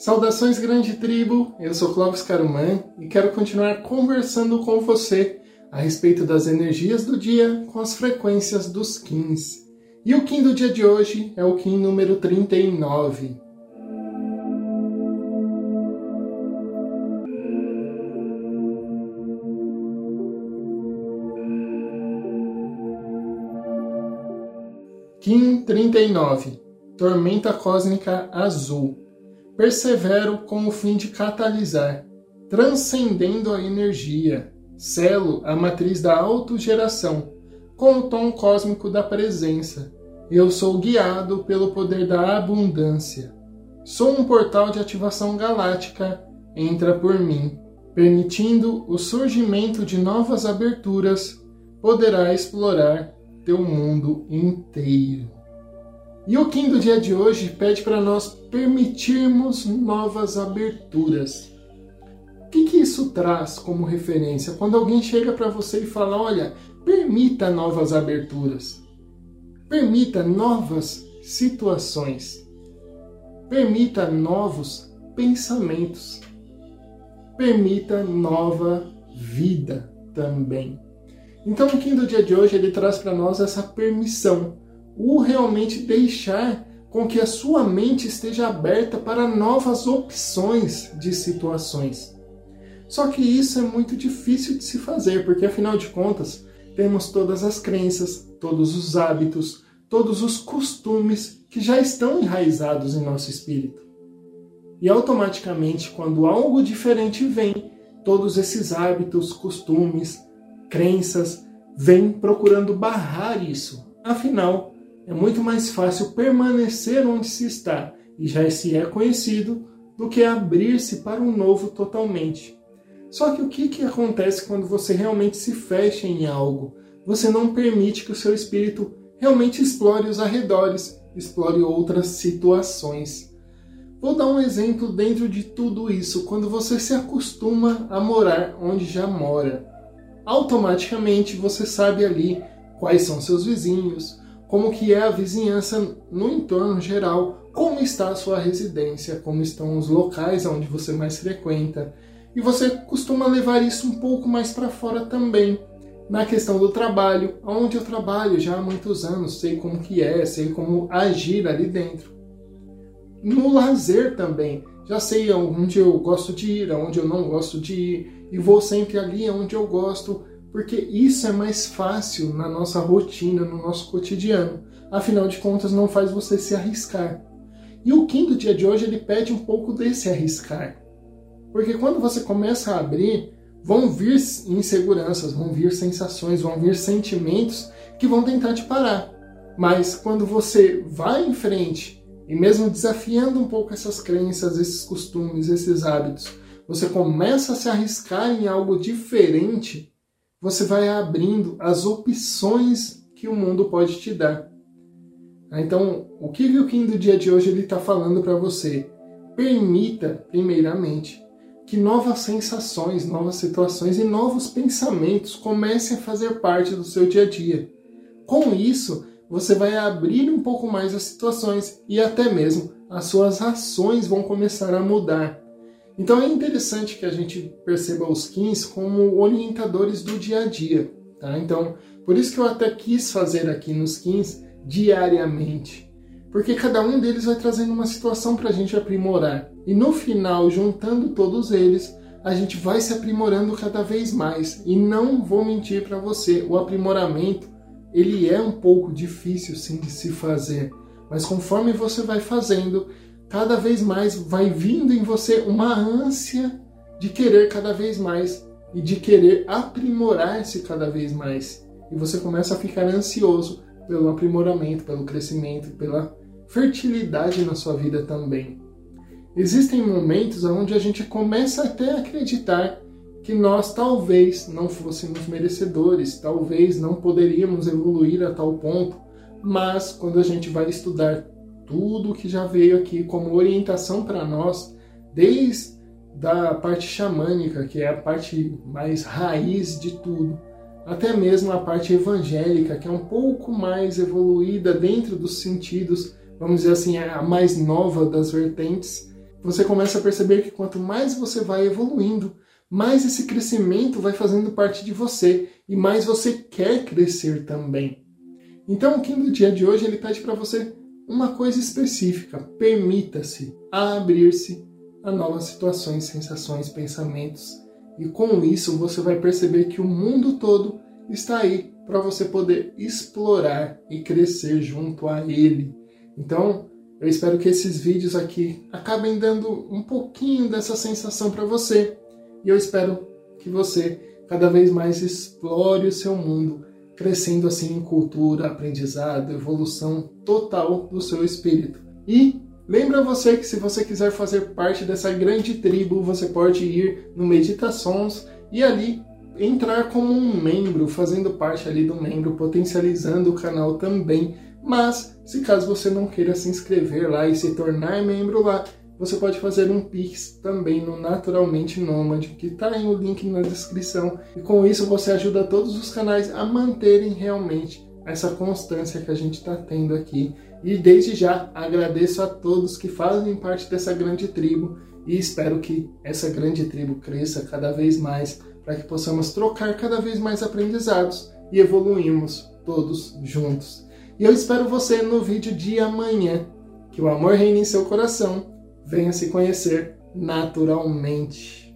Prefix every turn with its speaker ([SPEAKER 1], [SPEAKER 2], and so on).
[SPEAKER 1] Saudações, grande tribo! Eu sou Clóvis Caruman e quero continuar conversando com você a respeito das energias do dia com as frequências dos Kins. E o Kim do dia de hoje é o Kim número 39. Kim 39 Tormenta Cósmica Azul persevero com o fim de catalisar, transcendendo a energia, selo a matriz da autogeração, com o tom cósmico da presença. Eu sou guiado pelo poder da abundância. Sou um portal de ativação galáctica, entra por mim, permitindo o surgimento de novas aberturas, poderá explorar teu mundo inteiro. E o Kim do dia de hoje pede para nós permitirmos novas aberturas. O que, que isso traz como referência? Quando alguém chega para você e fala: olha, permita novas aberturas, permita novas situações, permita novos pensamentos, permita nova vida também. Então, o Kim do dia de hoje ele traz para nós essa permissão o realmente deixar com que a sua mente esteja aberta para novas opções de situações. Só que isso é muito difícil de se fazer, porque afinal de contas, temos todas as crenças, todos os hábitos, todos os costumes que já estão enraizados em nosso espírito. E automaticamente, quando algo diferente vem, todos esses hábitos, costumes, crenças vêm procurando barrar isso. Afinal, é muito mais fácil permanecer onde se está e já se é conhecido do que abrir-se para um novo totalmente. Só que o que, que acontece quando você realmente se fecha em algo? Você não permite que o seu espírito realmente explore os arredores, explore outras situações. Vou dar um exemplo dentro de tudo isso. Quando você se acostuma a morar onde já mora, automaticamente você sabe ali quais são seus vizinhos, como que é a vizinhança no entorno geral, como está a sua residência, como estão os locais onde você mais frequenta. E você costuma levar isso um pouco mais para fora também. Na questão do trabalho, onde eu trabalho já há muitos anos, sei como que é, sei como agir ali dentro. No lazer também, já sei onde eu gosto de ir, onde eu não gosto de ir, e vou sempre ali onde eu gosto, porque isso é mais fácil na nossa rotina, no nosso cotidiano. Afinal de contas, não faz você se arriscar. E o do dia de hoje ele pede um pouco desse arriscar. Porque quando você começa a abrir, vão vir inseguranças, vão vir sensações, vão vir sentimentos que vão tentar te parar. Mas quando você vai em frente e mesmo desafiando um pouco essas crenças, esses costumes, esses hábitos, você começa a se arriscar em algo diferente, você vai abrindo as opções que o mundo pode te dar. Então, o que o Kim do dia de hoje ele está falando para você? Permita, primeiramente, que novas sensações, novas situações e novos pensamentos comecem a fazer parte do seu dia a dia. Com isso, você vai abrir um pouco mais as situações e até mesmo as suas ações vão começar a mudar. Então é interessante que a gente perceba os Kins como orientadores do dia a dia. Tá? Então, por isso que eu até quis fazer aqui nos Kins diariamente. Porque cada um deles vai trazendo uma situação para a gente aprimorar. E no final, juntando todos eles, a gente vai se aprimorando cada vez mais. E não vou mentir para você, o aprimoramento ele é um pouco difícil sim de se fazer. Mas conforme você vai fazendo, cada vez mais vai vindo em você uma ânsia de querer cada vez mais e de querer aprimorar-se cada vez mais. E você começa a ficar ansioso pelo aprimoramento, pelo crescimento, pela fertilidade na sua vida também. Existem momentos onde a gente começa até a acreditar que nós talvez não fôssemos merecedores, talvez não poderíamos evoluir a tal ponto, mas quando a gente vai estudar tudo que já veio aqui como orientação para nós, desde da parte xamânica, que é a parte mais raiz de tudo, até mesmo a parte evangélica, que é um pouco mais evoluída dentro dos sentidos, vamos dizer assim, a mais nova das vertentes. você começa a perceber que quanto mais você vai evoluindo, mais esse crescimento vai fazendo parte de você e mais você quer crescer também. Então, o Kim do dia de hoje ele pede para você uma coisa específica: permita-se abrir-se a novas situações, sensações, pensamentos. E com isso você vai perceber que o mundo todo está aí para você poder explorar e crescer junto a ele. Então, eu espero que esses vídeos aqui acabem dando um pouquinho dessa sensação para você. E eu espero que você cada vez mais explore o seu mundo, crescendo assim em cultura, aprendizado, evolução total do seu espírito. E lembra você que se você quiser fazer parte dessa grande tribo, você pode ir no Meditações e ali entrar como um membro, fazendo parte ali do membro, potencializando o canal também. Mas, se caso você não queira se inscrever lá e se tornar membro lá, você pode fazer um Pix também no Naturalmente Nômade, que está aí o link na descrição. E com isso você ajuda todos os canais a manterem realmente essa constância que a gente está tendo aqui. E desde já agradeço a todos que fazem parte dessa grande tribo e espero que essa grande tribo cresça cada vez mais para que possamos trocar cada vez mais aprendizados e evoluirmos todos juntos. E eu espero você no vídeo de amanhã. Que o amor reine em seu coração venha se conhecer naturalmente.